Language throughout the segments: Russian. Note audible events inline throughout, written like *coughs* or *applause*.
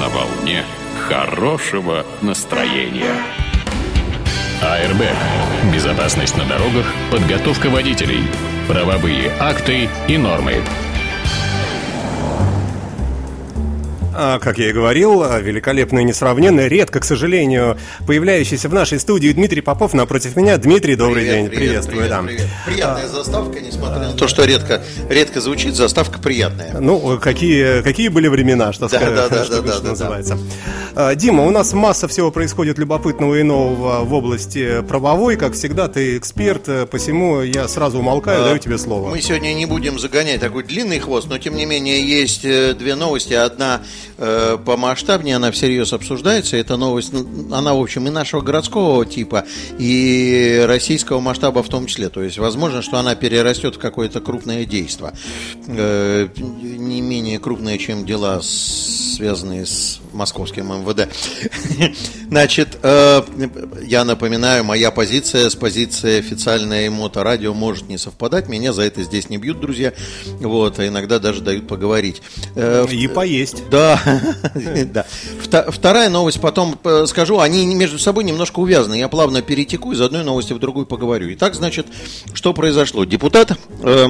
на волне хорошего настроения. АРБ. Безопасность на дорогах, подготовка водителей, правовые акты и нормы. Как я и говорил, великолепный, несравненный, редко, к сожалению, появляющийся в нашей студии Дмитрий Попов напротив меня. Дмитрий, добрый Привет, день, привет, приветствую. привет, да. привет. Приятная заставка, несмотря на то, что редко, редко звучит, заставка приятная. Ну, какие, какие были времена, что, Да, сказать, да, да, что, да, что да, называется. А, Дима, у нас масса всего происходит любопытного и нового в области правовой. Как всегда, ты эксперт, посему я сразу умолкаю, даю тебе слово. Мы сегодня не будем загонять такой длинный хвост, но тем не менее есть э, две новости. Одна помасштабнее, она всерьез обсуждается. Это новость, она, в общем, и нашего городского типа, и российского масштаба в том числе. То есть, возможно, что она перерастет в какое-то крупное действие. Э, не менее крупное, чем дела, связанные с московским МВД. *laughs* Значит, э, я напоминаю, моя позиция с позицией официальной моторадио может не совпадать. Меня за это здесь не бьют, друзья. Вот, а иногда даже дают поговорить. Э, И поесть. да, *laughs* да. Вторая новость, потом э, скажу, они между собой немножко увязаны. Я плавно перетеку из одной новости в другую поговорю. Итак, значит, что произошло? Депутат э,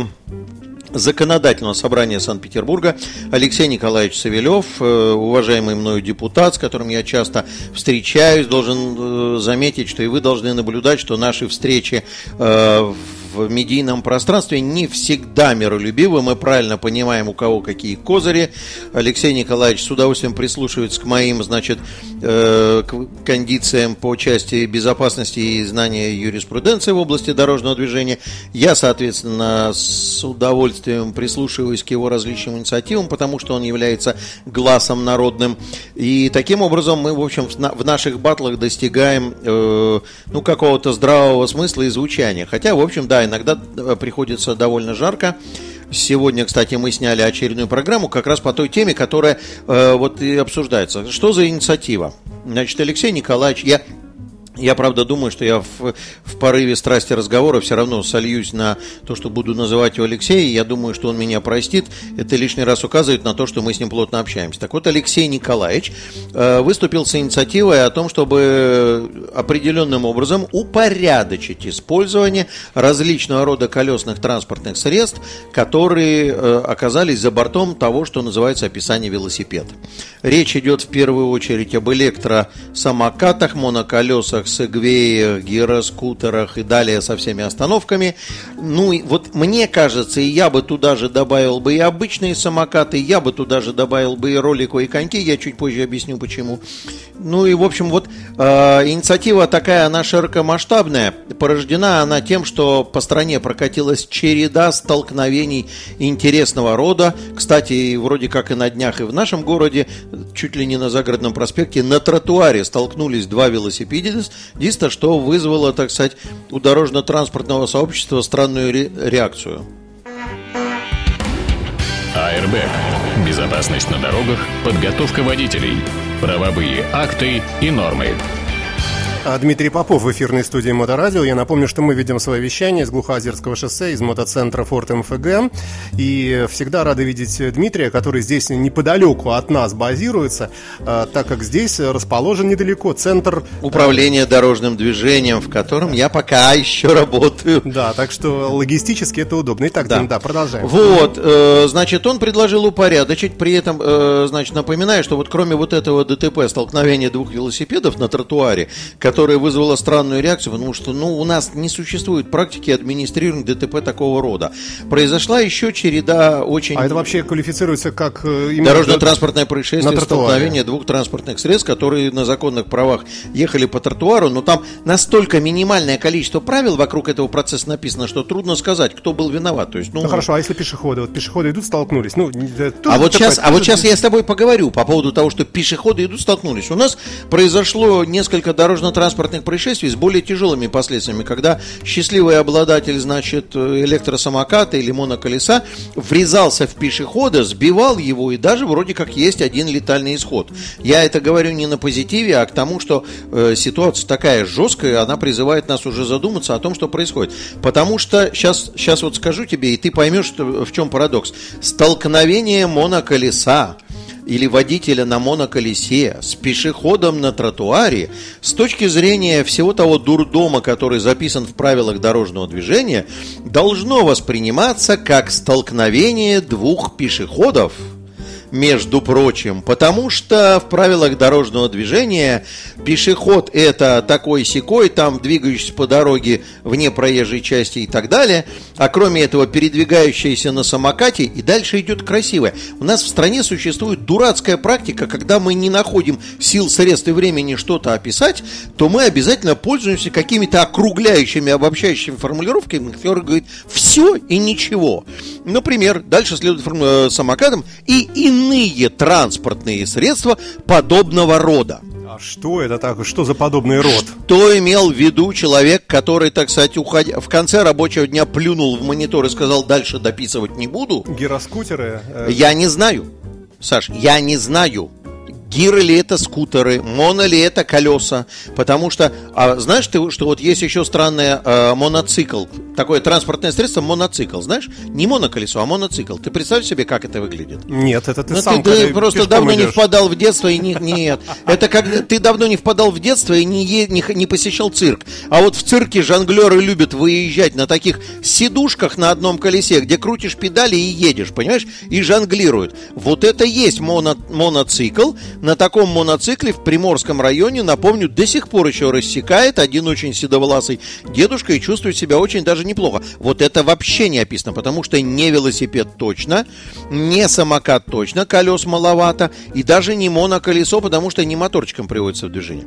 Законодательного собрания Санкт-Петербурга Алексей Николаевич Савелев, э, уважаемый мною депутат, с которым я часто встречаюсь, должен э, заметить, что и вы должны наблюдать, что наши встречи э, в медийном пространстве не всегда миролюбивы. Мы правильно понимаем, у кого какие козыри. Алексей Николаевич с удовольствием прислушивается к моим, значит, э, к кондициям по части безопасности и знания юриспруденции в области дорожного движения. Я, соответственно, с удовольствием прислушиваюсь к его различным инициативам, потому что он является глазом народным. И таким образом мы, в общем, в на- в наших батлах достигаем э, ну, какого-то здравого смысла и звучания. Хотя, в общем, да, иногда э, приходится довольно жарко. Сегодня, кстати, мы сняли очередную программу как раз по той теме, которая э, вот и обсуждается. Что за инициатива? Значит, Алексей Николаевич, я я, правда, думаю, что я в, в порыве страсти разговора все равно сольюсь на то, что буду называть его Алексей. Я думаю, что он меня простит. Это лишний раз указывает на то, что мы с ним плотно общаемся. Так вот, Алексей Николаевич э, выступил с инициативой о том, чтобы определенным образом упорядочить использование различного рода колесных транспортных средств, которые э, оказались за бортом того, что называется описание велосипед. Речь идет в первую очередь об электросамокатах, моноколесах, сегвеях, гироскутерах и далее со всеми остановками. Ну и вот мне кажется, и я бы туда же добавил бы и обычные самокаты, я бы туда же добавил бы и роликовые коньки, я чуть позже объясню почему. Ну и в общем вот э, инициатива такая, она широкомасштабная, порождена она тем, что по стране прокатилась череда столкновений интересного рода. Кстати, вроде как и на днях и в нашем городе, чуть ли не на загородном проспекте, на тротуаре столкнулись два велосипедиста, что вызвало, так сказать, у дорожно-транспортного сообщества странную ре- реакцию. АРБ. Безопасность на дорогах, подготовка водителей, правовые акты и нормы. А, Дмитрий Попов в эфирной студии Моторадио. Я напомню, что мы ведем свое вещание с Глухоозерского шоссе, из мотоцентра Форт МФГ. И всегда рады видеть Дмитрия, который здесь неподалеку от нас базируется, а, так как здесь расположен недалеко центр... Управление дорожным движением, в котором я пока еще работаю. Да, так что логистически это удобно. Итак, Да. Дим, да, продолжаем. Вот, э, значит, он предложил упорядочить, при этом, э, значит, напоминаю, что вот кроме вот этого ДТП, столкновения двух велосипедов на тротуаре, которое вызвало странную реакцию, потому что, ну, у нас не существует практики администрирования ДТП такого рода. Произошла еще череда очень... А это вообще квалифицируется как... э, Дорожно-транспортное происшествие, на столкновение двух транспортных средств, которые на законных правах ехали по тротуару, но там настолько минимальное количество правил вокруг этого процесса написано, что трудно сказать, кто был виноват. То есть, ну, Ну хорошо, а если пешеходы? Вот пешеходы идут, столкнулись. Ну, а вот сейчас, а вот сейчас я с тобой поговорю по поводу того, что пешеходы идут столкнулись. У нас произошло несколько дорожно-транспортных происшествий с более тяжелыми последствиями, когда счастливый обладатель, значит, электросамоката или моноколеса врезался в пешехода, сбивал его и даже вроде как есть один летальный исход. Я это говорю не на позитиве, а к тому, что э, ситуация такая жесткая, она призывает нас уже задуматься о том, что происходит. Потому что сейчас, сейчас вот скажу тебе, и ты поймешь, что, в чем парадокс. Столкновение моноколеса или водителя на моноколесе с пешеходом на тротуаре с точки зрения всего того дурдома, который записан в правилах дорожного движения, должно восприниматься как столкновение двух пешеходов – между прочим, потому что в правилах дорожного движения пешеход это такой секой, там двигающийся по дороге вне проезжей части и так далее, а кроме этого передвигающийся на самокате и дальше идет красивое. У нас в стране существует дурацкая практика, когда мы не находим сил, средств и времени что-то описать, то мы обязательно пользуемся какими-то округляющими, обобщающими формулировками, которые говорят все и ничего. Например, дальше следует э, самокатом и иные транспортные средства подобного рода. А что это так? Что за подобный род? Что имел в виду человек, который, так сказать, уходя, в конце рабочего дня плюнул в монитор и сказал, дальше дописывать не буду? Гироскутеры? Э, я не знаю. Саш, я не знаю гиры ли это скутеры, моно ли это колеса, потому что, а знаешь ты, что вот есть еще странное э, моноцикл, такое транспортное средство моноцикл, знаешь, не моноколесо, а моноцикл. Ты представь себе, как это выглядит? Нет, это ты ну, сам. Ты, ты просто давно идешь. не впадал в детство и не, нет, это как ты давно не впадал в детство и не, не не посещал цирк, а вот в цирке жонглеры любят выезжать на таких сидушках на одном колесе, где крутишь педали и едешь, понимаешь, и жонглируют. Вот это есть моно, моноцикл на таком моноцикле в Приморском районе, напомню, до сих пор еще рассекает один очень седовласый дедушка и чувствует себя очень даже неплохо. Вот это вообще не описано, потому что не велосипед точно, не самокат точно, колес маловато, и даже не моноколесо, потому что не моторчиком приводится в движение.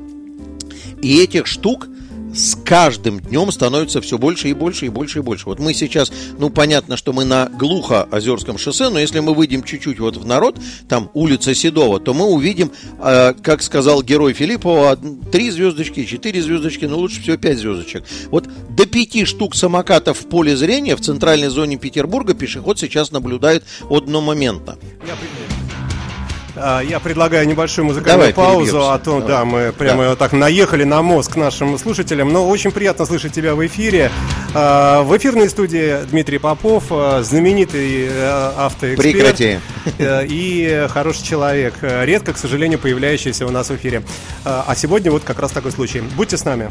И этих штук с каждым днем становится все больше и больше и больше и больше. Вот мы сейчас, ну понятно, что мы на Глухо-Озерском шоссе, но если мы выйдем чуть-чуть вот в народ, там улица Седова, то мы увидим, э, как сказал герой Филиппова, три звездочки, четыре звездочки, но лучше всего пять звездочек. Вот до пяти штук самокатов в поле зрения в центральной зоне Петербурга пешеход сейчас наблюдает одномоментно. Я я предлагаю небольшую музыкальную Давай, паузу, а то, Давай. да, мы прямо да. так наехали на мозг нашим слушателям. Но очень приятно слышать тебя в эфире. А, в эфирной студии Дмитрий Попов, а, знаменитый э, автоэксперт. Прекрати. Э, и хороший человек. Редко, к сожалению, появляющийся у нас в эфире. А сегодня вот как раз такой случай. Будьте с нами.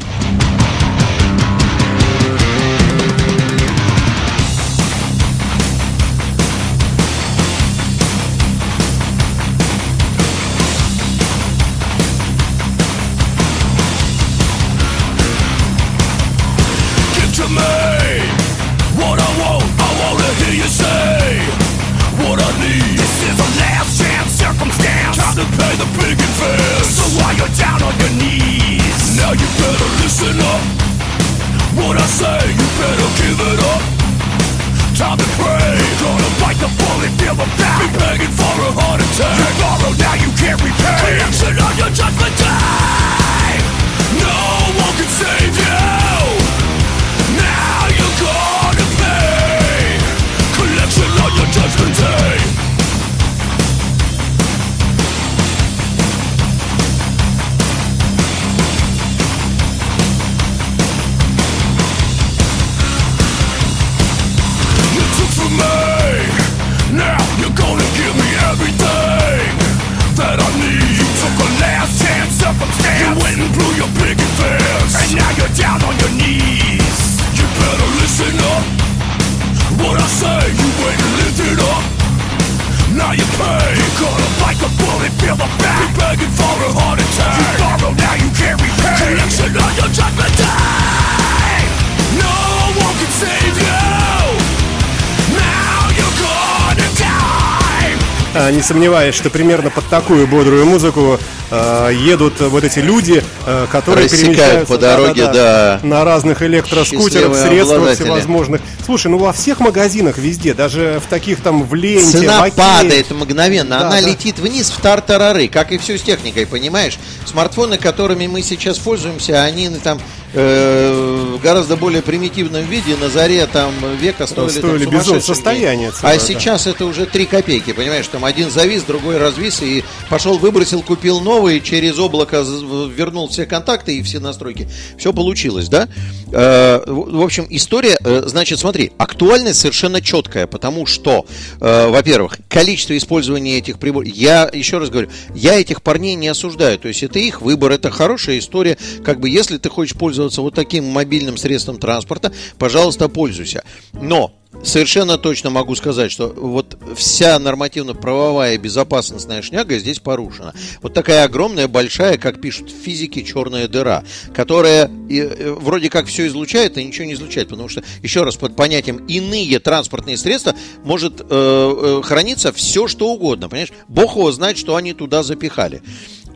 Не сомневаюсь, что примерно под такую бодрую музыку э, едут вот эти люди, э, которые Рассекают перемещаются по дороге, да, да, да. на разных электроскутерах, средствах всевозможных. Слушай, ну во всех магазинах везде, даже в таких там в ленте, Цена в падает мгновенно, да, она да. летит вниз в тартарары, как и все с техникой, понимаешь? Смартфоны, которыми мы сейчас пользуемся, они там э, в гораздо более примитивном виде на заре там века стоили, Стоили там, безумное состояние целое, А да. сейчас это уже 3 копейки, понимаешь? Там один завис, другой развис, и пошел, выбросил, купил новый, через облако вернул все контакты и все настройки. Все получилось, да? Э, в в общем, история, э, значит, смотри, актуальность совершенно четкая, потому что, э, во-первых, количество использования этих приборов, я еще раз говорю, я этих парней не осуждаю, то есть это их выбор, это хорошая история, как бы если ты хочешь пользоваться вот таким мобильным средством транспорта, пожалуйста, пользуйся. Но Совершенно точно могу сказать, что вот вся нормативно-правовая и безопасностная шняга здесь порушена. Вот такая огромная, большая, как пишут в физике, черная дыра, которая и, э, вроде как все излучает, а ничего не излучает. Потому что, еще раз, под понятием иные транспортные средства может э, э, храниться все, что угодно. Понимаешь? Бог его знает, что они туда запихали.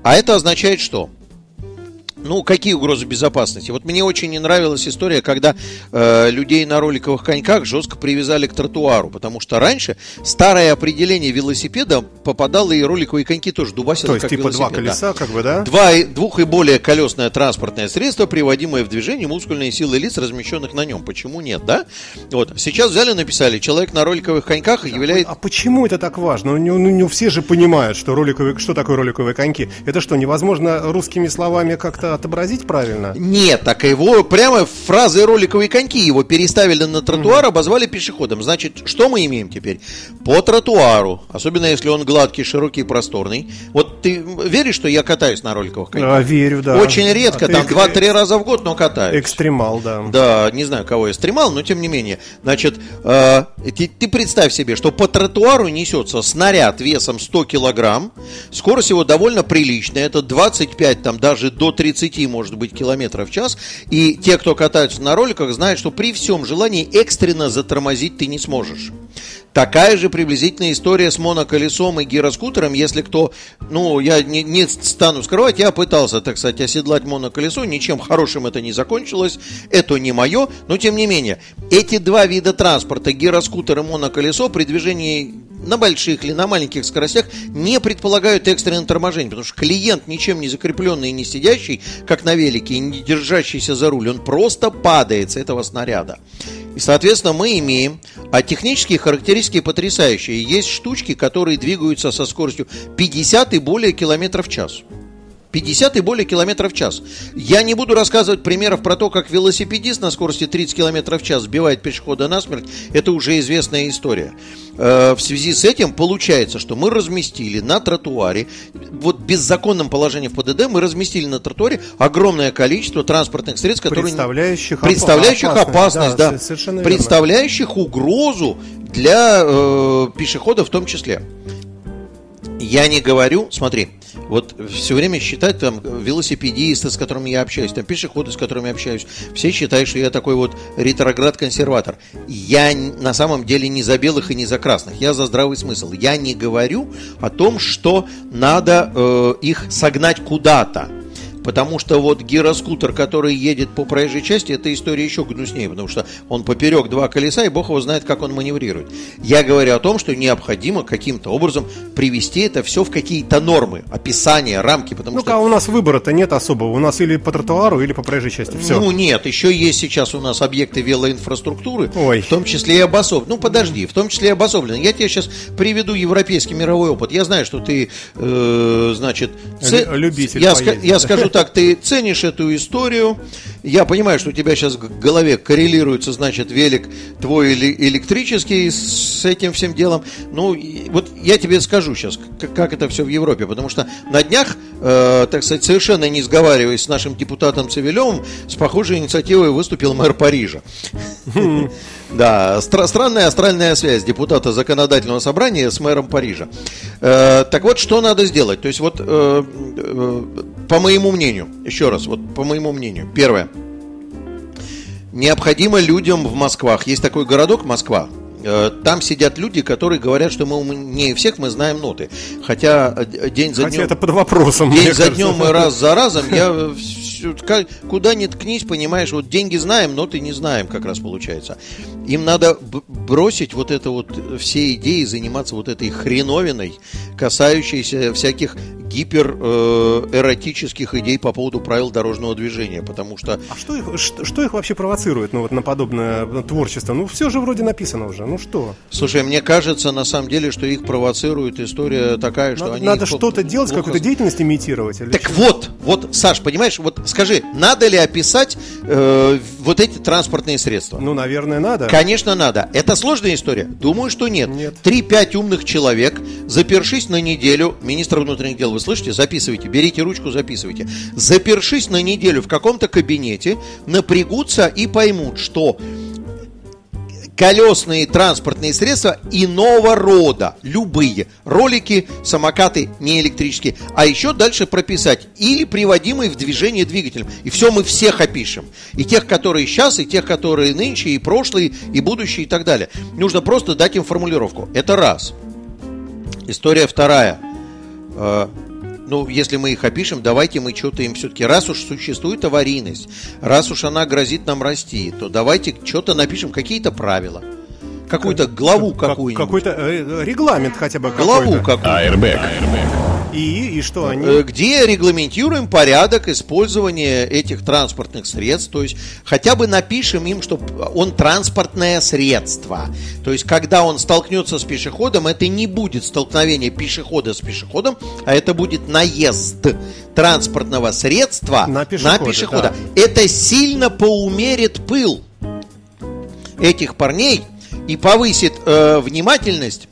А это означает что? Ну, какие угрозы безопасности? Вот мне очень не нравилась история, когда э, людей на роликовых коньках жестко привязали к тротуару, потому что раньше старое определение велосипеда попадало и роликовые коньки тоже дубасило То есть типа два велосипед, да. колеса, как бы, да? Два, и- двух и более колесное транспортное средство, приводимое в движение мускульные силы лиц, размещенных на нем. Почему нет, да? Вот. Сейчас взяли, написали, человек на роликовых коньках является... А почему это так важно? Ну, ну, ну, все же понимают, что роликовые, что такое роликовые коньки. Это что, невозможно русскими словами как-то отобразить правильно? Нет, так его прямо фразы роликовые коньки его переставили на тротуар, обозвали пешеходом. Значит, что мы имеем теперь? По тротуару, особенно если он гладкий, широкий, просторный. Вот ты веришь, что я катаюсь на роликовых коньках? А, верю, да. Очень редко, А ты там эк- 2-3 раза в год, но катаюсь. Экстремал, да. Да, не знаю, кого я стремал, но тем не менее. Значит, э, ты, ты представь себе, что по тротуару несется снаряд весом 100 килограмм, скорость его довольно приличная, это 25, там даже до 30, может быть, километров в час, и те, кто катаются на роликах, знают, что при всем желании экстренно затормозить ты не сможешь. Такая же приблизительная история с моноколесом и гироскутером, если кто, ну, я не, не стану скрывать, я пытался, так сказать, оседлать моноколесо, ничем хорошим это не закончилось, это не мое, но тем не менее, эти два вида транспорта, гироскутер и моноколесо, при движении на больших или на маленьких скоростях не предполагают экстренное торможение, потому что клиент, ничем не закрепленный и не сидящий, как на велике, и не держащийся за руль, он просто падает с этого снаряда. И, соответственно, мы имеем, а технические характеристики потрясающие. Есть штучки, которые двигаются со скоростью 50 и более километров в час. 50 и более километров в час. Я не буду рассказывать примеров про то, как велосипедист на скорости 30 километров в час сбивает пешехода насмерть. Это уже известная история. Э, В связи с этим получается, что мы разместили на тротуаре, вот в беззаконном положении в ПДД, мы разместили на тротуаре огромное количество транспортных средств, которые... Представляющих представляющих опасность, да, да, верно. представляющих угрозу для э, пешехода в том числе. Я не говорю, смотри, вот все время считать там велосипедисты, с которыми я общаюсь, там пешеходы, с которыми я общаюсь, все считают, что я такой вот ретроград-консерватор. Я на самом деле не за белых и не за красных, я за здравый смысл. Я не говорю о том, что надо э, их согнать куда-то. Потому что вот гироскутер, который едет по проезжей части, эта история еще гнуснее, потому что он поперек два колеса, и бог его знает, как он маневрирует. Я говорю о том, что необходимо каким-то образом привести это все в какие-то нормы, описания, рамки, потому Ну-ка, что... а у нас выбора-то нет особого. У нас или по тротуару, или по проезжей части. Все. Ну нет, еще есть сейчас у нас объекты велоинфраструктуры, Ой. в том числе и обособленные. Ну подожди, в том числе и обособленные. Я тебе сейчас приведу европейский мировой опыт. Я знаю, что ты, э, значит, Лю- любитель я, поездить, я да. скажу так, ты ценишь эту историю. Я понимаю, что у тебя сейчас в голове коррелируется, значит, велик твой эли- электрический с этим всем делом. Ну, вот я тебе скажу сейчас, как, это все в Европе, потому что на днях, э, так сказать, совершенно не сговариваясь с нашим депутатом Цивилевым, с похожей инициативой выступил мэр Парижа. Да, стра- странная астральная связь депутата законодательного собрания с мэром Парижа. Э, так вот, что надо сделать? То есть, вот, э, э, по моему мнению, еще раз, вот по моему мнению, первое. Необходимо людям в Москвах, есть такой городок Москва, там сидят люди, которые говорят, что мы умнее всех, мы знаем ноты. Хотя э, день за Хотя днем... это под вопросом. День за кажется. днем и раз за разом я куда ни ткнись, понимаешь, вот деньги знаем, но ты не знаем, как раз получается. Им надо бросить вот это вот все идеи, заниматься вот этой хреновиной, касающейся всяких гиперэротических э, идей по поводу правил дорожного движения, потому что... А что их, что, что их вообще провоцирует ну, вот, на подобное творчество? Ну, все же вроде написано уже, ну что? Слушай, мне кажется, на самом деле, что их провоцирует история такая, что надо, они... Надо что-то делать, плохо... какую-то деятельность имитировать? Или так что? вот, вот, Саш, понимаешь, вот скажи, надо ли описать э, вот эти транспортные средства? Ну, наверное, надо. Конечно, надо. Это сложная история? Думаю, что нет. Нет. Три-пять умных человек, запершись на неделю, министр внутренних дел, вы слышите, записывайте, берите ручку, записывайте. Запершись на неделю в каком-то кабинете, напрягутся и поймут, что колесные транспортные средства иного рода, любые, ролики, самокаты, не электрические, а еще дальше прописать или приводимые в движение двигателем. И все мы всех опишем. И тех, которые сейчас, и тех, которые нынче, и прошлые, и будущие, и так далее. Нужно просто дать им формулировку. Это раз. История вторая. Ну, если мы их опишем, давайте мы что-то им все-таки, раз уж существует аварийность, раз уж она грозит нам расти, то давайте что-то напишем, какие-то правила. Какую-то главу как, какую-нибудь. Какой-то э, регламент хотя бы Главу какую-то. Airbag. И, и что они? Э, где регламентируем порядок использования этих транспортных средств, то есть хотя бы напишем им, что он транспортное средство. То есть когда он столкнется с пешеходом, это не будет столкновение пешехода с пешеходом, а это будет наезд транспортного средства на пешехода. На пешехода. Да. Это сильно поумерит пыл этих парней и повысит э, внимательность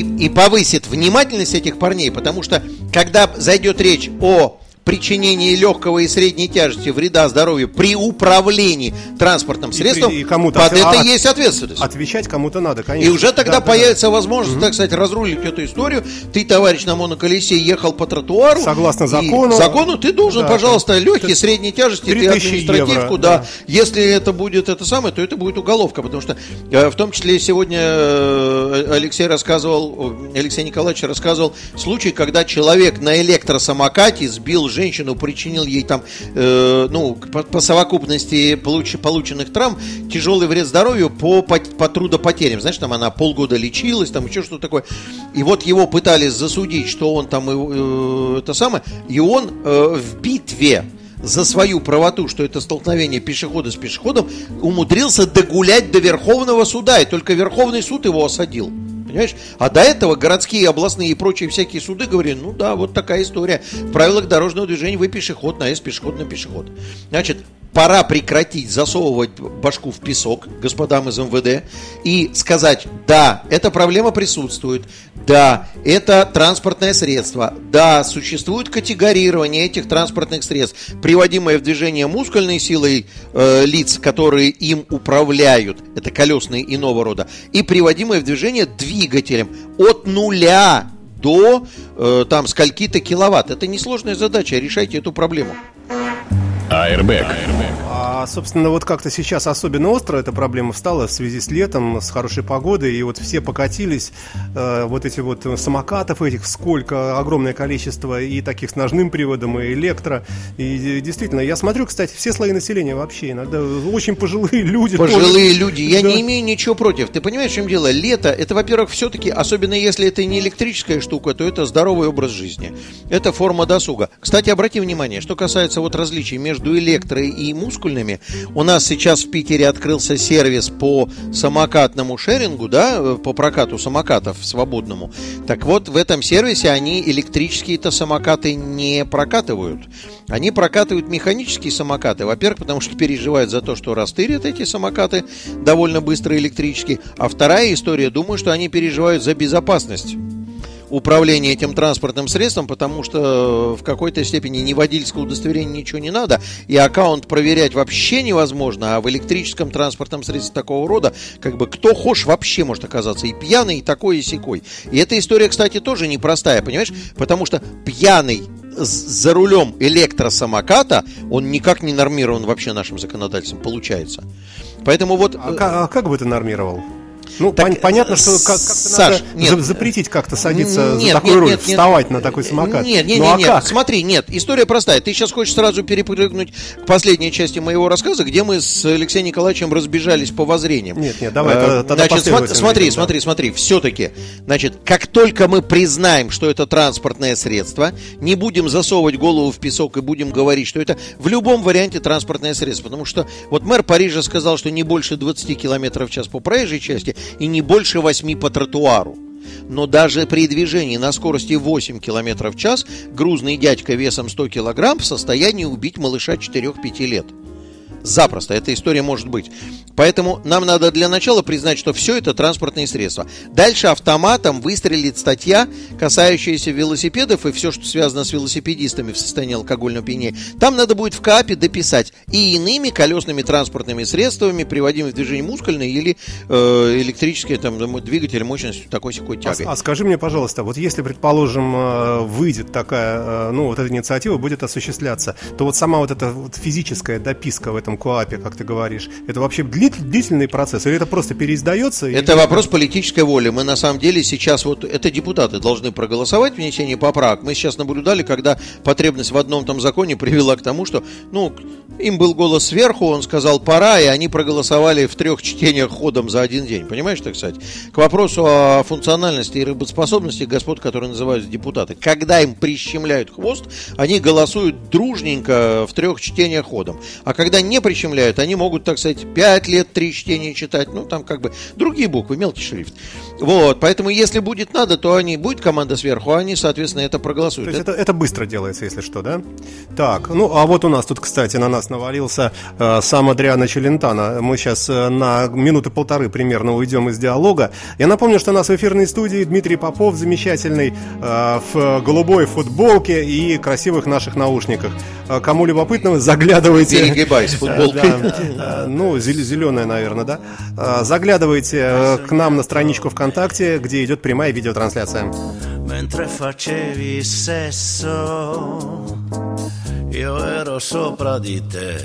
и, повысит внимательность этих парней, потому что когда зайдет речь о причинении легкого и средней тяжести вреда здоровью при управлении транспортным средством, и, и кому-то под это от, есть ответственность. Отвечать кому-то надо, конечно. И уже тогда да, появится да, возможность, угу. так сказать, разрулить эту историю. Ты, товарищ на моноколесе, ехал по тротуару. Согласно закону. Закону ты должен, да, пожалуйста, легкие, средней тяжести, ты административку, евро, да. да. Если это будет это самое, то это будет уголовка, потому что э, в том числе сегодня э, Алексей рассказывал, Алексей Николаевич рассказывал случай, когда человек на электросамокате сбил женщину, причинил ей там, э, ну, по, по совокупности получ, полученных травм тяжелый вред здоровью по, по, по трудопотерям. Знаешь, там она полгода лечилась, там еще что-то такое. И вот его пытались засудить, что он там, э, это самое, и он э, в битве за свою правоту, что это столкновение пешехода с пешеходом, умудрился догулять до Верховного суда, и только Верховный суд его осадил. Понимаешь? А до этого городские, областные и прочие всякие суды говорили, ну да, вот такая история. В правилах дорожного движения вы пешеход, наезд пешеход на пешеход. Значит, пора прекратить засовывать башку в песок господам из МВД и сказать, да, эта проблема присутствует, да, это транспортное средство, да, существует категорирование этих транспортных средств, приводимое в движение мускульной силой э, лиц, которые им управляют, это колесные иного рода, и приводимое в движение двигателем от нуля до э, там скольки-то киловатт. Это несложная задача, решайте эту проблему. Airbag. А, собственно, вот как-то сейчас особенно остро эта проблема встала в связи с летом, с хорошей погодой, и вот все покатились, э, вот эти вот самокатов этих, сколько, огромное количество, и таких с ножным приводом, и электро, и действительно, я смотрю, кстати, все слои населения вообще, иногда очень пожилые люди. Пожилые тоже. люди, я да. не имею ничего против, ты понимаешь, в чем дело? Лето, это, во-первых, все-таки, особенно если это не электрическая штука, то это здоровый образ жизни, это форма досуга. Кстати, обрати внимание, что касается вот различий между между электро и мускульными. У нас сейчас в Питере открылся сервис по самокатному шерингу, да, по прокату самокатов свободному. Так вот, в этом сервисе они электрические-то самокаты не прокатывают. Они прокатывают механические самокаты. Во-первых, потому что переживают за то, что растырят эти самокаты довольно быстро электрические. А вторая история, думаю, что они переживают за безопасность управления этим транспортным средством, потому что в какой-то степени ни водительского удостоверения ничего не надо, и аккаунт проверять вообще невозможно, а в электрическом транспортном средстве такого рода, как бы кто хочешь вообще может оказаться и пьяный, и такой, и секой. И эта история, кстати, тоже непростая, понимаешь? Потому что пьяный за рулем электросамоката, он никак не нормирован вообще нашим законодательством, получается. Поэтому вот... А, а как бы ты нормировал? Ну, так, пон- понятно, что как- как-то Саш, надо нет, запретить как-то садиться нет, за такой нет, руль, нет, вставать нет, на такой самокат. Нет, нет, ну, нет, а нет, как? смотри, нет, история простая. Ты сейчас хочешь сразу перепрыгнуть к последней части моего рассказа, где мы с Алексеем Николаевичем разбежались по воззрениям. Нет, нет, давай, тогда, тогда Значит, смотри, смотри, да. смотри, смотри, все-таки, значит, как только мы признаем, что это транспортное средство, не будем засовывать голову в песок и будем говорить, что это в любом варианте транспортное средство, потому что вот мэр Парижа сказал, что не больше 20 км в час по проезжей части и не больше 8 по тротуару. Но даже при движении на скорости 8 км в час грузный дядька весом 100 кг в состоянии убить малыша 4-5 лет. Запросто, эта история может быть. Поэтому нам надо для начала признать, что все это транспортные средства. Дальше автоматом выстрелит статья, касающаяся велосипедов и все, что связано с велосипедистами в состоянии алкогольного опьянения. Там надо будет в КАПе дописать и иными колесными транспортными средствами, приводимыми в движение мускульные или э, электрические там, двигатели мощностью такой секой тягой. А, а скажи мне, пожалуйста, вот если, предположим, э, выйдет такая, э, ну, вот эта инициатива будет осуществляться, то вот сама вот эта вот физическая дописка в этом КОАПе, как ты говоришь, это вообще длительный процесс или это просто переиздается? Это или... вопрос политической воли. Мы на самом деле сейчас вот, это депутаты должны проголосовать внесение поправок. Мы сейчас наблюдали, когда потребность в одном там законе привела к тому, что, ну, им был голос сверху, он сказал пора, и они проголосовали в трех чтениях ходом за один день. Понимаешь, так сказать? К вопросу о функциональности и работоспособности господ, которые называются депутаты. Когда им прищемляют хвост, они голосуют дружненько в трех чтениях ходом. А когда не прищемляют, они могут, так сказать, пять лет три чтения читать. Ну, там как бы другие буквы, мелкий шрифт. Вот, поэтому если будет надо, то они, будет команда сверху, а они, соответственно, это проголосуют. То есть это, это быстро делается, если что, да? Так, ну, а вот у нас тут, кстати, на нас навалился э, сам Адриано Челентано. Мы сейчас э, на минуты полторы примерно уйдем из диалога. Я напомню, что у нас в эфирной студии Дмитрий Попов, замечательный, э, в голубой футболке и красивых наших наушниках. Э, кому любопытно, заглядывайте. Перегибай с футболкой. Ну, зеленая, наверное, да. Э, заглядывайте э, к нам на страничку ВКонтакте, где идет прямая видеотрансляция. Mentre facevi sesso io ero sopra di te.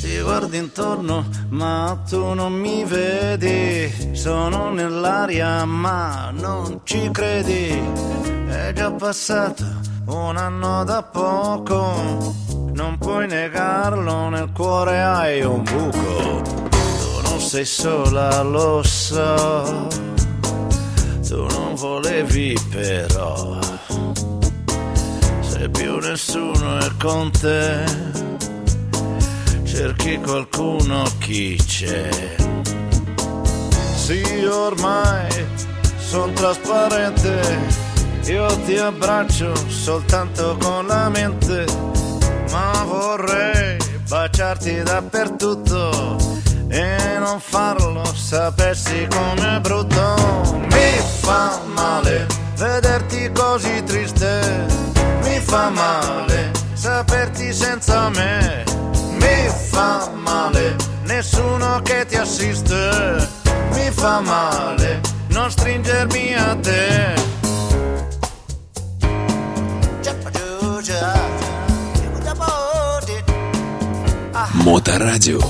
Ti guardi intorno, ma tu non mi vedi. Sono nell'aria, ma non ci credi. È già passato un anno da poco. Non puoi negarlo, nel cuore hai un buco. Tu non sei sola, lo so. Tu non volevi però e più nessuno è con te. Cerchi qualcuno chi c'è. Sì, ormai sono trasparente. Io ti abbraccio soltanto con la mente. Ma vorrei baciarti dappertutto e non farlo sapessi com'è brutto. Mi fa male vederti così triste mi fa male saperti senza me, mi fa male nessuno che ti assiste, mi fa male non stringermi a te. Моторадио.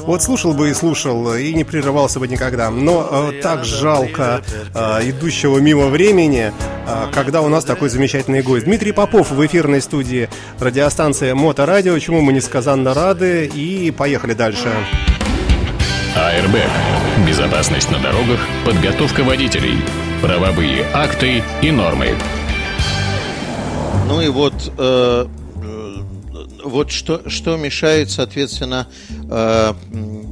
Вот слушал бы и слушал, и не прерывался бы никогда. Но э, так жалко э, идущего мимо времени, э, когда у нас такой замечательный гость. Дмитрий Попов в эфирной студии радиостанции Моторадио, чему мы несказанно рады. И поехали дальше. АРБ. Безопасность на дорогах, подготовка водителей, правовые акты и нормы. Ну и вот э, вот что, что мешает, соответственно, э,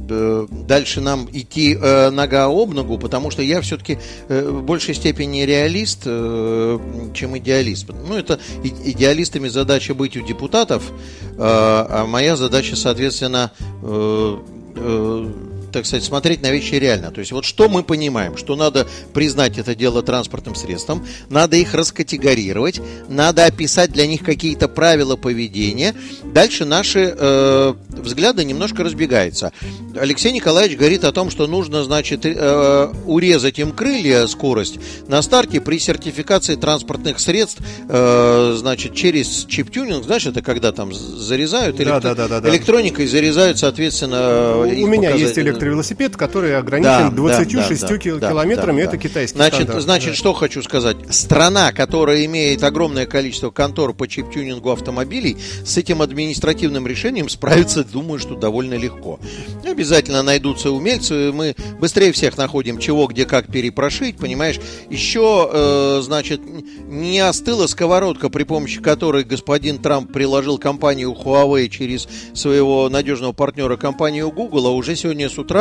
э, дальше нам идти э, нога об ногу, потому что я все-таки э, в большей степени реалист, э, чем идеалист. Ну, это идеалистами задача быть у депутатов, э, а моя задача, соответственно, э, э, так сказать, смотреть на вещи реально. То есть вот что мы понимаем, что надо признать это дело транспортным средством, надо их раскатегорировать, надо описать для них какие-то правила поведения. Дальше наши э, взгляды немножко разбегаются. Алексей Николаевич говорит о том, что нужно, значит, э, урезать им крылья, скорость на старте при сертификации транспортных средств, э, значит, через чип-тюнинг, знаешь, это когда там зарезают, да, да, да, да, да. электроникой зарезают, соответственно, У меня показать... есть электровелосипед, который ограничен да, 26 да, да, километрами, да, да, это китайский Значит, стандарт. значит да. что хочу сказать. Страна, которая имеет огромное количество контор по чип-тюнингу автомобилей, с этим административным решением справиться, думаю, что довольно легко. Обязательно найдутся умельцы, мы быстрее всех находим, чего, где, как перепрошить, понимаешь. Еще, э, значит, не остыла сковородка, при помощи которой господин Трамп приложил компанию Huawei через своего надежного партнера компанию Google, а уже сегодня с утра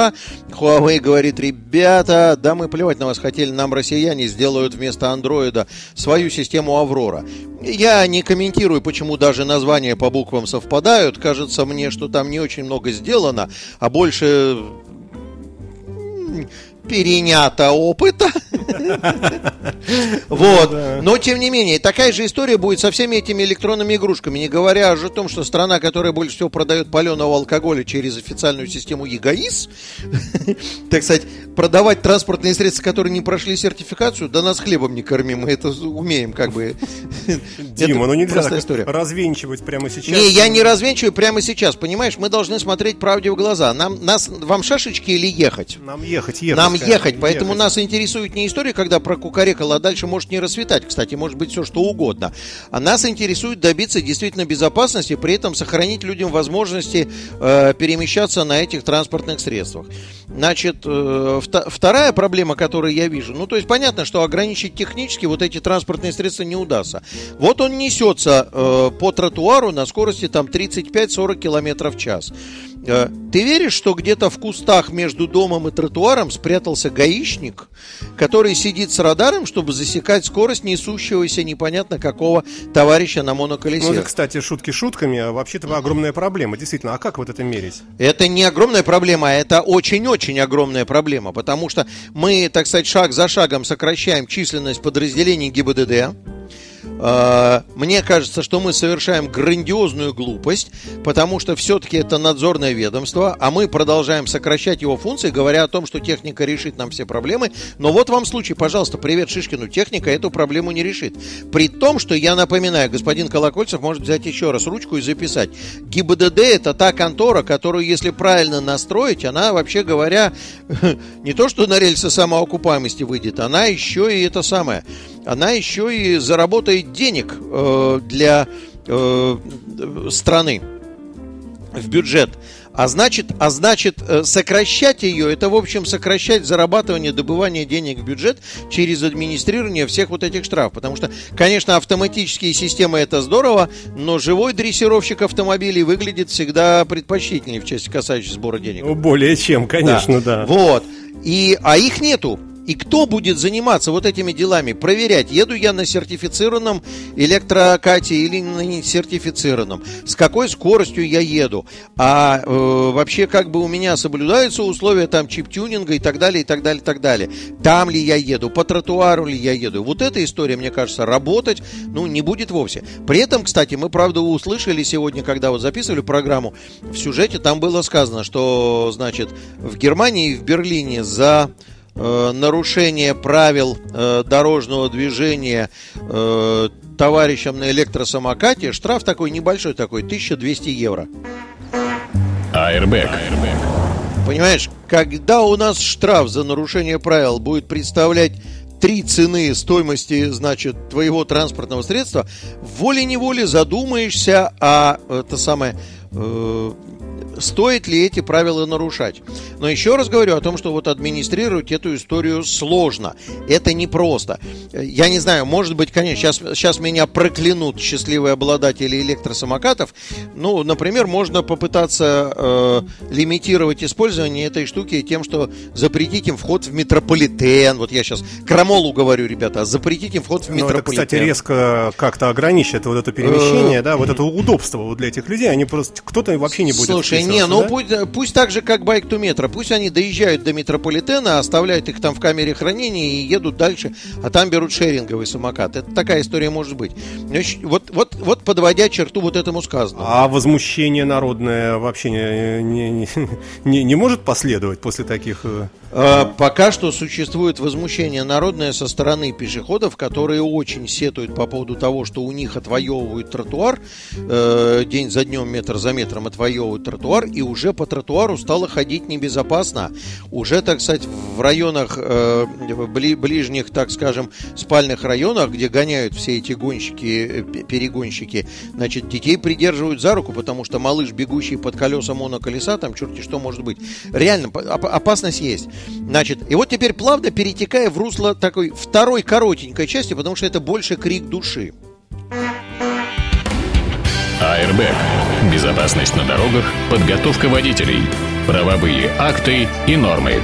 Huawei говорит, ребята, да мы плевать на вас хотели, нам россияне сделают вместо андроида свою систему Аврора. Я не комментирую, почему даже названия по буквам совпадают. Кажется мне, что там не очень много сделано, а больше перенято опыта. *laughs* Вот. Но, тем не менее, такая же история будет со всеми этими электронными игрушками. Не говоря уже о том, что страна, которая больше всего продает паленого алкоголя через официальную систему ЕГАИС, *laughs* так сказать, продавать транспортные средства, которые не прошли сертификацию, да нас хлебом не корми, мы это умеем как бы. *laughs* Дима, ну нельзя развенчивать прямо сейчас. Не, я не развенчиваю прямо сейчас, понимаешь, мы должны смотреть правде в глаза. Нам, нас, вам шашечки или ехать? Нам ехать, ехать. Нам ехать, поэтому нас интересует не история, когда прокукарекал, а дальше может не расцветать, кстати, может быть все что угодно. А нас интересует добиться действительно безопасности, при этом сохранить людям возможности э, перемещаться на этих транспортных средствах. Значит, э, вторая проблема, которую я вижу, ну, то есть понятно, что ограничить технически вот эти транспортные средства не удастся. Вот он несется э, по тротуару на скорости там 35-40 км в час. Э, ты веришь, что где-то в кустах между домом и тротуаром спрятался гаишник, который сидит с радаром, чтобы засекать скорость несущегося непонятно какого товарища на моноколесе? Ну, это, кстати, шутки шутками, а вообще-то огромная проблема. Действительно, а как вот это мерить? Это не огромная проблема, а это очень-очень огромная проблема, потому что мы, так сказать, шаг за шагом сокращаем численность подразделений ГИБДД, мне кажется, что мы совершаем грандиозную глупость, потому что все-таки это надзорное ведомство, а мы продолжаем сокращать его функции, говоря о том, что техника решит нам все проблемы. Но вот вам случай, пожалуйста, привет Шишкину, техника эту проблему не решит. При том, что я напоминаю, господин Колокольцев может взять еще раз ручку и записать. ГИБДД это та контора, которую, если правильно настроить, она, вообще говоря, *laughs* не то что на рельсы самоокупаемости выйдет, она еще и это самое – она еще и заработает денег э, для э, страны в бюджет. А значит, а значит, э, сокращать ее, это, в общем, сокращать зарабатывание, добывание денег в бюджет через администрирование всех вот этих штрафов. Потому что, конечно, автоматические системы это здорово, но живой дрессировщик автомобилей выглядит всегда предпочтительнее в части касающейся сбора денег. Более чем, конечно, да. да. Вот. И, а их нету. И кто будет заниматься вот этими делами? Проверять, еду я на сертифицированном электрокате или на несертифицированном. С какой скоростью я еду. А э, вообще как бы у меня соблюдаются условия там чип-тюнинга и так далее, и так далее, и так далее. Там ли я еду, по тротуару ли я еду. Вот эта история, мне кажется, работать, ну, не будет вовсе. При этом, кстати, мы, правда, услышали сегодня, когда вот записывали программу, в сюжете там было сказано, что, значит, в Германии и в Берлине за нарушение правил э, дорожного движения э, товарищам на электросамокате, штраф такой небольшой такой, 1200 евро. Airbag. Понимаешь, когда у нас штраф за нарушение правил будет представлять три цены стоимости, значит, твоего транспортного средства, волей-неволей задумаешься о, это самое, э, стоит ли эти правила нарушать. Но еще раз говорю о том, что вот администрировать эту историю сложно. Это непросто. Я не знаю, может быть, конечно, сейчас, сейчас меня проклянут счастливые обладатели электросамокатов. Ну, например, можно попытаться э, лимитировать использование этой штуки тем, что запретить им вход в метрополитен. Вот я сейчас крамолу говорю, ребята, запретить им вход в метрополитен. Ну, это, кстати, резко как-то ограничит вот это перемещение, э, да, вот это удобство вот для этих людей. Они просто, кто-то вообще не будет Слушай, не, ну да? пусть, пусть так же, как байк to метро. Пусть они доезжают до метрополитена, оставляют их там в камере хранения и едут дальше, а там берут шеринговый самокат. Это такая история может быть. Вот, вот, вот подводя черту вот этому сказанному. А возмущение народное вообще не, не, не, *laughs* не может последовать после таких... Э, пока что существует возмущение народное со стороны пешеходов, которые очень сетуют по поводу того, что у них отвоевывают тротуар, э, день за днем, метр за метром отвоевывают тротуар, и уже по тротуару стало ходить небезопасно. Уже, так сказать, в районах, э, бли, ближних, так скажем, спальных районах, где гоняют все эти гонщики, перегонщики, значит, детей придерживают за руку, потому что малыш, бегущий под колеса моноколеса, там черти что может быть. Реально, опасность есть. Значит, и вот теперь плавно перетекая в русло такой второй коротенькой части, потому что это больше крик души. АРБ. Безопасность на дорогах, подготовка водителей, правовые акты и нормы.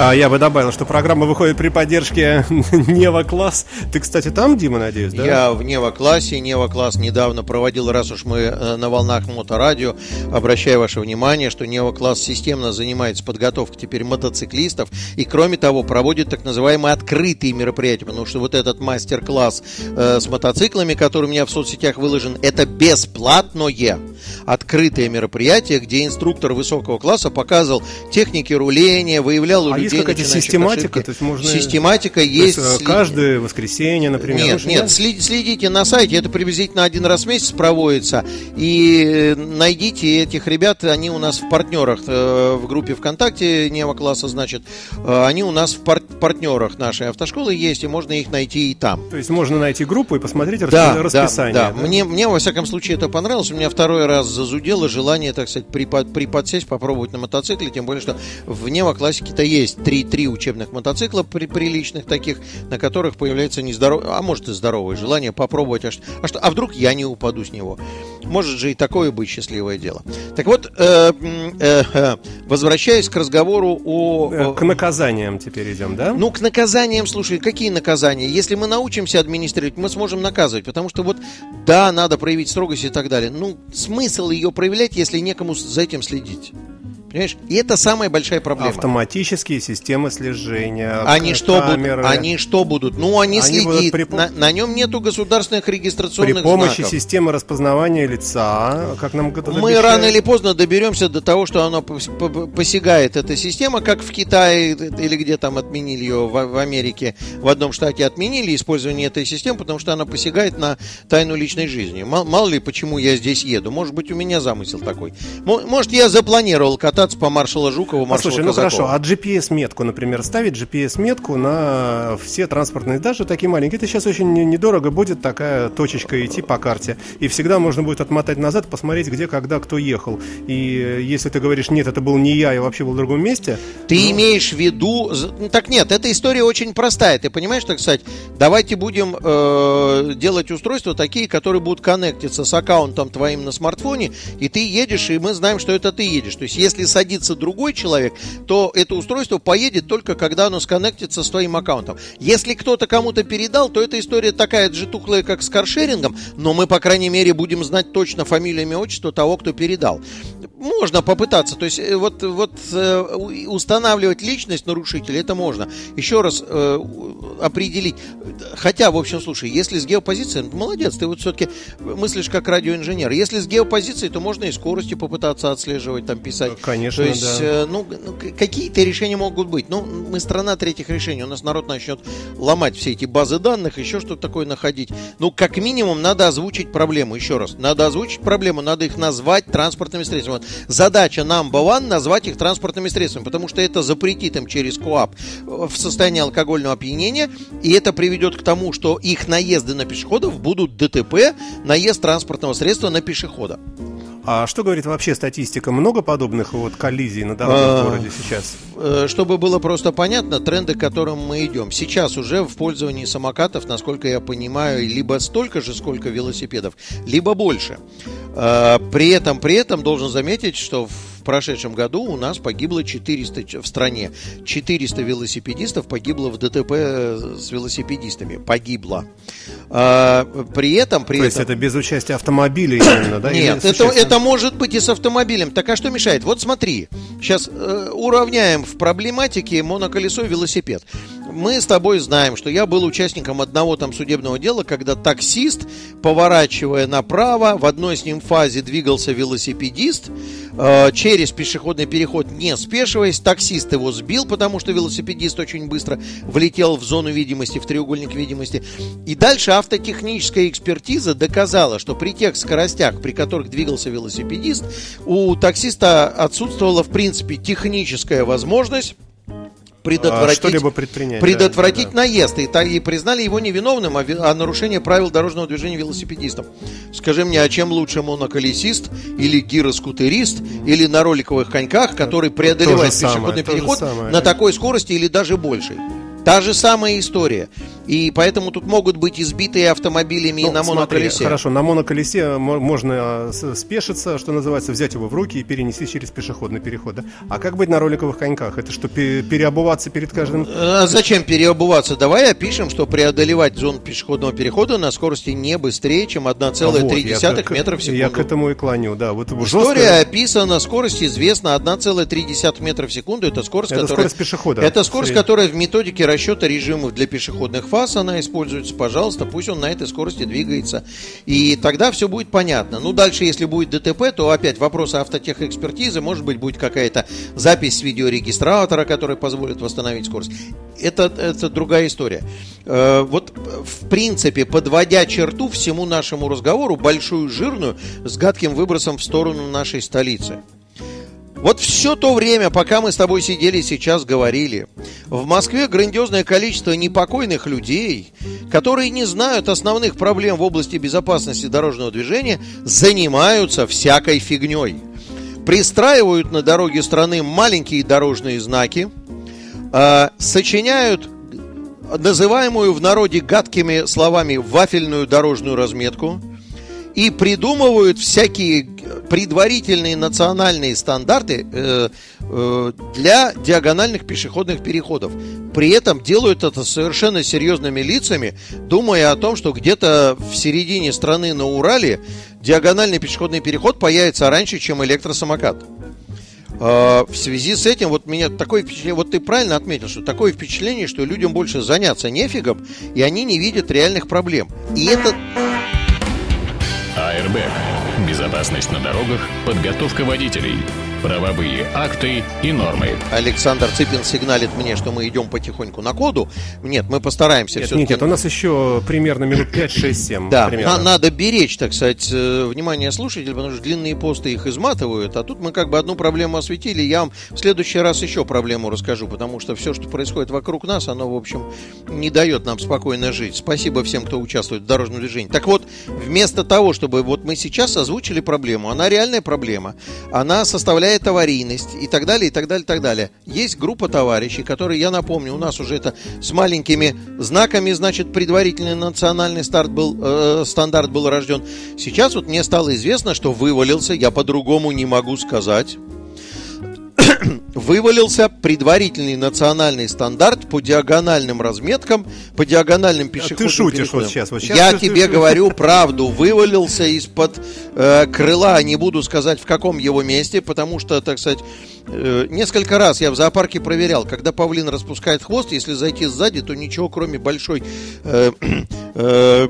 А я бы добавил, что программа выходит при поддержке *laughs* Нева Класс. Ты, кстати, там, Дима, надеюсь, да? Я в Нева Классе. Нева Класс недавно проводил, раз уж мы э, на волнах моторадио, обращаю ваше внимание, что Нева Класс системно занимается подготовкой теперь мотоциклистов и, кроме того, проводит так называемые открытые мероприятия, потому что вот этот мастер-класс э, с мотоциклами, который у меня в соцсетях выложен, это бесплатное открытое мероприятие, где инструктор высокого класса показывал техники руления, выявлял у а людей есть какая-то систематика? То есть можно... Систематика есть. То есть, э, каждое воскресенье, например? Нет, нет, нет, следите на сайте, это приблизительно один раз в месяц проводится. И найдите этих ребят, они у нас в партнерах э, в группе ВКонтакте Нева класса, значит, э, они у нас в пар партнерах нашей автошколы есть, и можно их найти и там. То есть можно найти группу и посмотреть да, расписание. Да, да. да. Мне, мне, во всяком случае, это понравилось. У меня второй раз зазудело желание, так сказать, припод, приподсесть, попробовать на мотоцикле, тем более, что в Нева классике-то есть три, три учебных мотоцикла при, приличных таких, на которых появляется нездоровое, а может и здоровое желание попробовать, а что, а, что, а вдруг я не упаду с него. Может же и такое быть счастливое дело. Так вот, э, э, э, возвращаясь к разговору о... Э, к наказаниям теперь идем, да? Ну, к наказаниям, слушай, какие наказания? Если мы научимся администрировать, мы сможем наказывать, потому что вот, да, надо проявить строгость и так далее. Ну, смысл ее проявлять, если некому за этим следить? Понимаешь? И это самая большая проблема. Автоматические системы слежения. Они что будут? Они что будут? Ну, они, они следят. При... На, на нем нету государственных регистрационных При помощи знаков. системы распознавания лица, как нам это Мы обещает? рано или поздно доберемся до того, что она посягает эта система, как в Китае или где там отменили ее в, в Америке, в одном штате отменили использование этой системы, потому что она посягает на тайну личной жизни. Мало, мало ли, почему я здесь еду. Может быть, у меня замысел такой. Может, я запланировал кататься кататься по маршала Жукова, маршала Слушай, ну хорошо, а GPS-метку, например, ставить GPS-метку на все транспортные, даже такие маленькие, это сейчас очень недорого будет такая точечка идти по карте. И всегда можно будет отмотать назад, посмотреть, где, когда, кто ехал. И если ты говоришь, нет, это был не я, я вообще был в другом месте. Ты но... имеешь в виду... Так нет, эта история очень простая. Ты понимаешь, так сказать, давайте будем э, делать устройства такие, которые будут коннектиться с аккаунтом твоим на смартфоне, и ты едешь, и мы знаем, что это ты едешь. То есть, если садится другой человек, то это устройство поедет только когда оно сконнектится с твоим аккаунтом. Если кто-то кому-то передал, то эта история такая же тухлая, как с каршерингом, но мы, по крайней мере, будем знать точно фамилию, имя, отчество того, кто передал. Можно попытаться, то есть э, вот, вот э, устанавливать личность нарушителя, это можно. Еще раз э, определить. Хотя, в общем, слушай, если с геопозицией, молодец, ты вот все-таки мыслишь как радиоинженер. Если с геопозицией, то можно и скорости попытаться отслеживать, там писать. Конечно, То есть, да. э, ну, ну, какие-то решения могут быть. Ну, мы страна третьих решений. У нас народ начнет ломать все эти базы данных, еще что-то такое находить. Ну, как минимум, надо озвучить проблему. Еще раз, надо озвучить проблему, надо их назвать транспортными средствами. Вот задача number one назвать их транспортными средствами, потому что это запретит им через КОАП в состоянии алкогольного опьянения, и это приведет к тому, что их наезды на пешеходов будут ДТП, наезд транспортного средства на пешехода. А что говорит вообще статистика? Много подобных вот коллизий на дорогах в а, городе сейчас? Э, чтобы было просто понятно, тренды, к которым мы идем. Сейчас уже в пользовании самокатов, насколько я понимаю, либо столько же, сколько велосипедов, либо больше. Э, при этом, при этом должен заметить, что в прошедшем году у нас погибло 400 в стране. 400 велосипедистов погибло в ДТП с велосипедистами. Погибло. А, при этом, при То этом... есть это без участия автомобилей именно, да? Нет, это, это может быть и с автомобилем. Так а что мешает? Вот смотри, сейчас э, уравняем в проблематике моноколесо и велосипед. Мы с тобой знаем, что я был участником одного там судебного дела, когда таксист, поворачивая направо, в одной с ним фазе двигался велосипедист, э, через пешеходный переход не спешиваясь, таксист его сбил, потому что велосипедист очень быстро влетел в зону видимости, в треугольник видимости. И дальше автотехническая экспертиза доказала, что при тех скоростях, при которых двигался велосипедист, у таксиста отсутствовала в принципе техническая возможность предотвратить, что-либо предпринять. предотвратить да, да. наезд. И, и признали его невиновным, а, а нарушение правил дорожного движения велосипедистом. Скажи мне, а чем лучше моноколесист или гироскутерист или на роликовых коньках, который преодолевает пешеходный самое, переход на такой скорости или даже большей? Та же самая история. И поэтому тут могут быть избитые автомобилями ну, на моноколесе. Смотри, хорошо, на моноколесе можно а, спешиться, что называется, взять его в руки и перенести через пешеходный переход. Да? А как быть на роликовых коньках? Это что, переобуваться перед каждым... А зачем переобуваться? Давай опишем, что преодолевать зону пешеходного перехода на скорости не быстрее, чем 1,3 а вот, метра в секунду. Я к этому и клоню, да. Вот История жестко... описана, скорость известна 1,3 метра в секунду. Это скорость, это которая... скорость пешехода. Это скорость, которая в методике расчета режимов для пешеходных фаз она используется, пожалуйста, пусть он на этой скорости двигается. И тогда все будет понятно. Ну, дальше, если будет ДТП, то опять вопросы автотехэкспертизы, может быть, будет какая-то запись с видеорегистратора, которая позволит восстановить скорость. Это, это другая история. Э, вот, в принципе, подводя черту всему нашему разговору, большую, жирную, с гадким выбросом в сторону нашей столицы – вот все то время, пока мы с тобой сидели сейчас говорили, в Москве грандиозное количество непокойных людей, которые не знают основных проблем в области безопасности дорожного движения, занимаются всякой фигней. Пристраивают на дороге страны маленькие дорожные знаки, э, сочиняют называемую в народе гадкими словами вафельную дорожную разметку – и придумывают всякие предварительные национальные стандарты э, э, для диагональных пешеходных переходов. При этом делают это совершенно серьезными лицами, думая о том, что где-то в середине страны на Урале диагональный пешеходный переход появится раньше, чем электросамокат. Э, в связи с этим, вот меня такое впечатление, вот ты правильно отметил, что такое впечатление, что людям больше заняться нефигом, и они не видят реальных проблем. И это Airbag. Безопасность на дорогах, подготовка водителей – правовые акты и нормы. Александр Цыпин сигналит мне, что мы идем потихоньку на коду. Нет, мы постараемся нет, все-таки... Нет, у нас еще примерно минут 5, 6, 7. Да, на, надо беречь, так сказать, э, внимание слушателей, потому что длинные посты их изматывают, а тут мы как бы одну проблему осветили, я вам в следующий раз еще проблему расскажу, потому что все, что происходит вокруг нас, оно, в общем, не дает нам спокойно жить. Спасибо всем, кто участвует в дорожном движении. Так вот, вместо того, чтобы вот мы сейчас озвучили проблему, она реальная проблема, она составляет составляет аварийность и так далее, и так далее, и так далее. Есть группа товарищей, которые, я напомню, у нас уже это с маленькими знаками, значит, предварительный национальный старт был, э, стандарт был рожден. Сейчас вот мне стало известно, что вывалился, я по-другому не могу сказать, *coughs* вывалился предварительный национальный стандарт по диагональным разметкам, по диагональным пешеходным а Ты шутишь вот сейчас, вот сейчас. Я ты, тебе ты, говорю правду, вывалился из-под э, крыла, не буду сказать в каком его месте, потому что, так сказать, э, несколько раз я в зоопарке проверял, когда павлин распускает хвост, если зайти сзади, то ничего кроме большой э, *clears throat* э,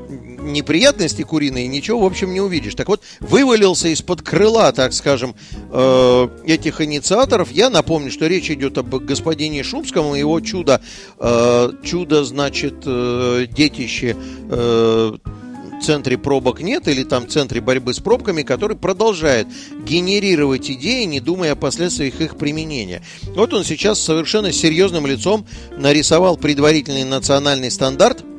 неприятности куриные, ничего, в общем, не увидишь. Так вот, вывалился из-под крыла, так скажем, э, этих инициаторов. Я напомню, что речь идет об господине Шумском и его чудо, э, чудо, значит, э, детище центре пробок нет или там центре борьбы с пробками, который продолжает генерировать идеи, не думая о последствиях их применения. Вот он сейчас совершенно серьезным лицом нарисовал предварительный национальный стандарт – Э,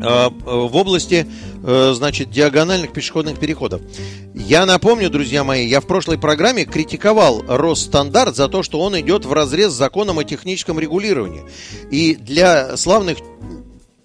в области, э, значит, диагональных пешеходных переходов. Я напомню, друзья мои, я в прошлой программе критиковал Росстандарт за то, что он идет в разрез с законом о техническом регулировании. И для славных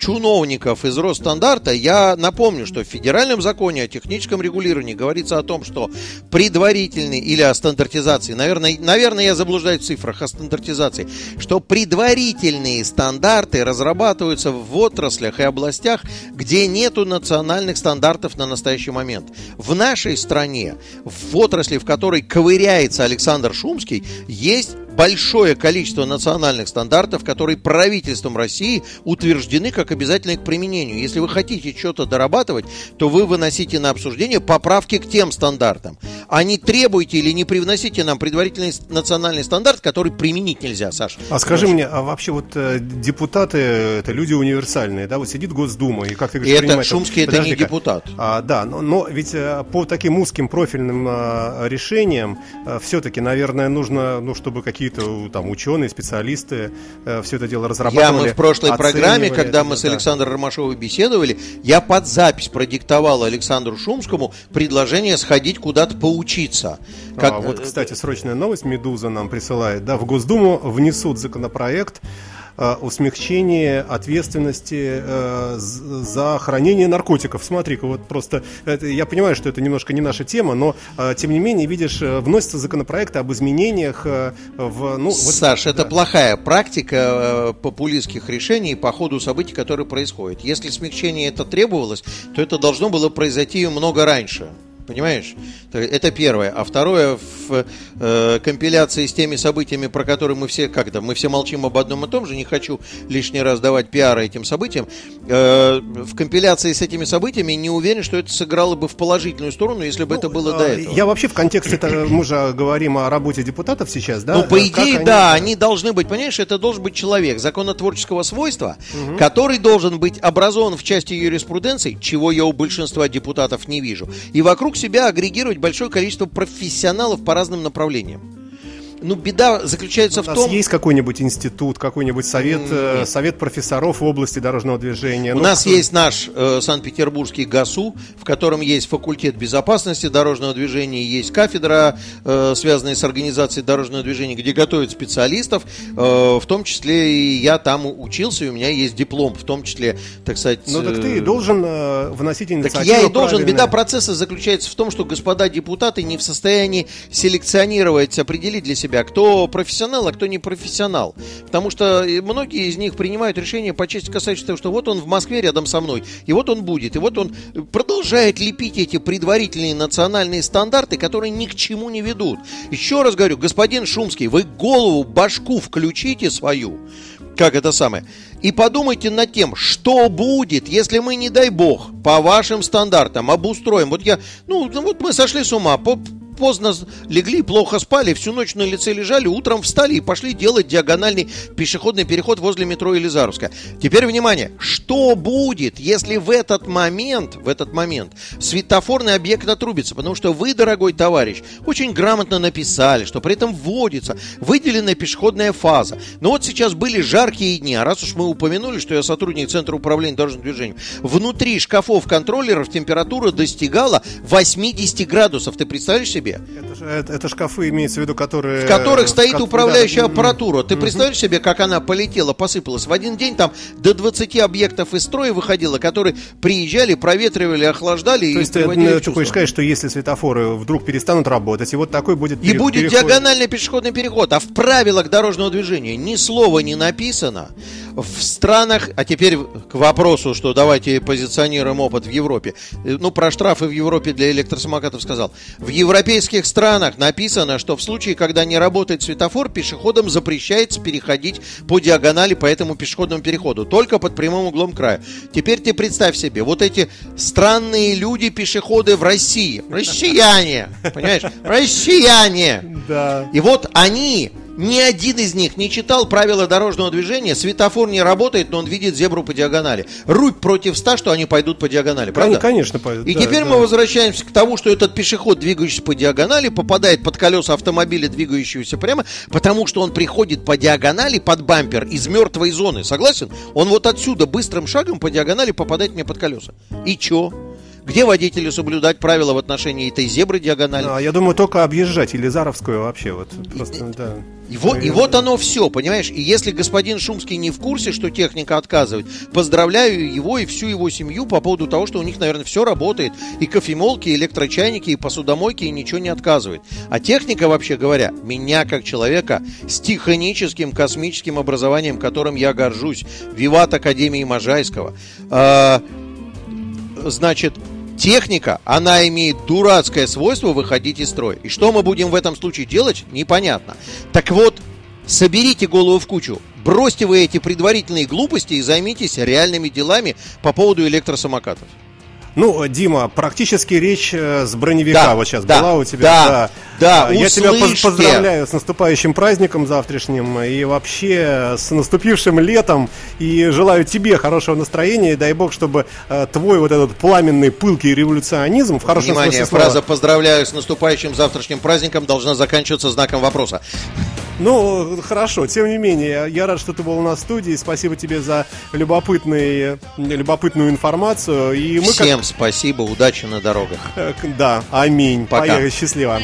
чиновников из Росстандарта, я напомню, что в федеральном законе о техническом регулировании говорится о том, что предварительный или о стандартизации, наверное, наверное, я заблуждаюсь в цифрах о стандартизации, что предварительные стандарты разрабатываются в отраслях и областях, где нету национальных стандартов на настоящий момент. В нашей стране, в отрасли, в которой ковыряется Александр Шумский, есть большое количество национальных стандартов, которые правительством России утверждены как обязательные к применению. Если вы хотите что-то дорабатывать, то вы выносите на обсуждение поправки к тем стандартам. А не требуйте или не привносите нам предварительный национальный стандарт, который применить нельзя, Саша. А скажи мне, а вообще вот э, депутаты это люди универсальные, да? Вот сидит Госдума и как ты говоришь, и это Шумский это не депутат. А, да, но, но ведь э, по таким узким профильным а, решениям а, все-таки, наверное, нужно, ну, чтобы какие-то там ученые, специалисты а, все это дело разрабатывали. Я мы в прошлой программе, когда это, мы с Александром да. Ромашовой беседовали, я под запись продиктовал Александру Шумскому предложение сходить куда-то поучиться. Как... А, вот, кстати, срочная новость Медуза нам присылает. Да, в Госдуму внесут законопроект Э, о смягчении ответственности э, за хранение наркотиков. Смотри-ка, вот просто, это, я понимаю, что это немножко не наша тема, но, э, тем не менее, видишь, вносятся законопроекты об изменениях в... Ну, вот, Саш, да. это плохая практика популистских решений по ходу событий, которые происходят. Если смягчение это требовалось, то это должно было произойти много раньше. Понимаешь? Это первое. А второе, в э, компиляции с теми событиями, про которые мы все, как-то, мы все молчим об одном и том же, не хочу лишний раз давать пиара этим событиям, э, в компиляции с этими событиями не уверен, что это сыграло бы в положительную сторону, если бы ну, это было до этого. Я вообще в контексте, это, мы же говорим о работе депутатов сейчас, да? Ну, по идее, как да, они... они должны быть, понимаешь, это должен быть человек законотворческого свойства, угу. который должен быть образован в части юриспруденции, чего я у большинства депутатов не вижу, и вокруг себя агрегировать большое количество профессионалов по разным направлениям ну, беда заключается У в том... У нас есть какой-нибудь институт, какой-нибудь совет, э, совет профессоров в области дорожного движения? У ну, нас кто... есть наш э, Санкт-Петербургский ГАСУ, в котором есть факультет безопасности дорожного движения, есть кафедра, э, связанная с организацией дорожного движения, где готовят специалистов, э, в том числе и я там учился, и у меня есть диплом, в том числе, так сказать... Ну, так ты э, должен э, вносить инициативу Так я и должен. Беда процесса заключается в том, что господа депутаты не в состоянии селекционировать, определить для себя себя, кто профессионал, а кто не профессионал. Потому что многие из них принимают решение по части касающейся того, что вот он в Москве рядом со мной, и вот он будет, и вот он продолжает лепить эти предварительные национальные стандарты, которые ни к чему не ведут. Еще раз говорю, господин Шумский, вы голову, башку включите свою, как это самое, и подумайте над тем, что будет, если мы, не дай бог, по вашим стандартам обустроим. Вот я, ну, вот мы сошли с ума, поздно легли, плохо спали, всю ночь на лице лежали, утром встали и пошли делать диагональный пешеходный переход возле метро Елизаровска. Теперь внимание, что будет, если в этот момент, в этот момент светофорный объект отрубится? Потому что вы, дорогой товарищ, очень грамотно написали, что при этом вводится выделенная пешеходная фаза. Но вот сейчас были жаркие дни, а раз уж мы упомянули, что я сотрудник Центра управления дорожным движением, внутри шкафов контроллеров температура достигала 80 градусов. Ты представляешь себе? Себе. Это, же, это, это шкафы, имеется в виду, которые... В которых стоит в, управляющая да, аппаратура. Ты представляешь себе, как она полетела, посыпалась? В один день там до 20 объектов из строя выходило, которые приезжали, проветривали, охлаждали То и есть ты, ты хочешь сказать, что если светофоры вдруг перестанут работать, и вот такой будет И будет переход... диагональный пешеходный переход. А в правилах дорожного движения ни слова не написано. В странах, а теперь к вопросу, что давайте позиционируем опыт в Европе. Ну, про штрафы в Европе для электросамокатов сказал. В европейских европейских странах написано, что в случае, когда не работает светофор, пешеходам запрещается переходить по диагонали по этому пешеходному переходу, только под прямым углом края. Теперь ты представь себе, вот эти странные люди-пешеходы в России, россияне, понимаешь, россияне. Да. И вот они ни один из них не читал правила дорожного движения. Светофор не работает, но он видит зебру по диагонали. Рубь против ста, что они пойдут по диагонали, правда? Конечно, пойдут. И да, теперь да. мы возвращаемся к тому, что этот пешеход, двигающийся по диагонали, попадает под колеса автомобиля, двигающегося прямо, потому что он приходит по диагонали под бампер из мертвой зоны. Согласен? Он вот отсюда быстрым шагом по диагонали попадает мне под колеса. И чё? Где водители соблюдать правила в отношении этой зебры диагонали? А, я думаю, только объезжать Елизаровскую вообще. Вот, просто, да. И вот, и вот оно все, понимаешь? И если господин Шумский не в курсе, что техника отказывает, поздравляю его и всю его семью по поводу того, что у них, наверное, все работает. И кофемолки, и электрочайники, и посудомойки, и ничего не отказывает. А техника, вообще говоря, меня как человека с техническим космическим образованием, которым я горжусь, Виват Академии Можайского, э, значит, Техника, она имеет дурацкое свойство выходить из строя. И что мы будем в этом случае делать, непонятно. Так вот, соберите голову в кучу, бросьте вы эти предварительные глупости и займитесь реальными делами по поводу электросамокатов. Ну, Дима, практически речь э, с броневика Да, вот сейчас да, была у тебя. да, да, Я тебя поз- услышьте. поздравляю с наступающим праздником завтрашним и вообще с наступившим летом. И желаю тебе хорошего настроения. И дай бог, чтобы э, твой вот этот пламенный, пылкий революционизм в хорошем Внимание, смысле слова- фраза «поздравляю с наступающим завтрашним праздником» должна заканчиваться знаком вопроса. Ну, хорошо, тем не менее, я рад, что ты был у нас в студии. Спасибо тебе за любопытный, любопытную информацию. И мы как- Всем спасибо, удачи на дорогах. э, Да, аминь. Пока. Поехали, счастливо.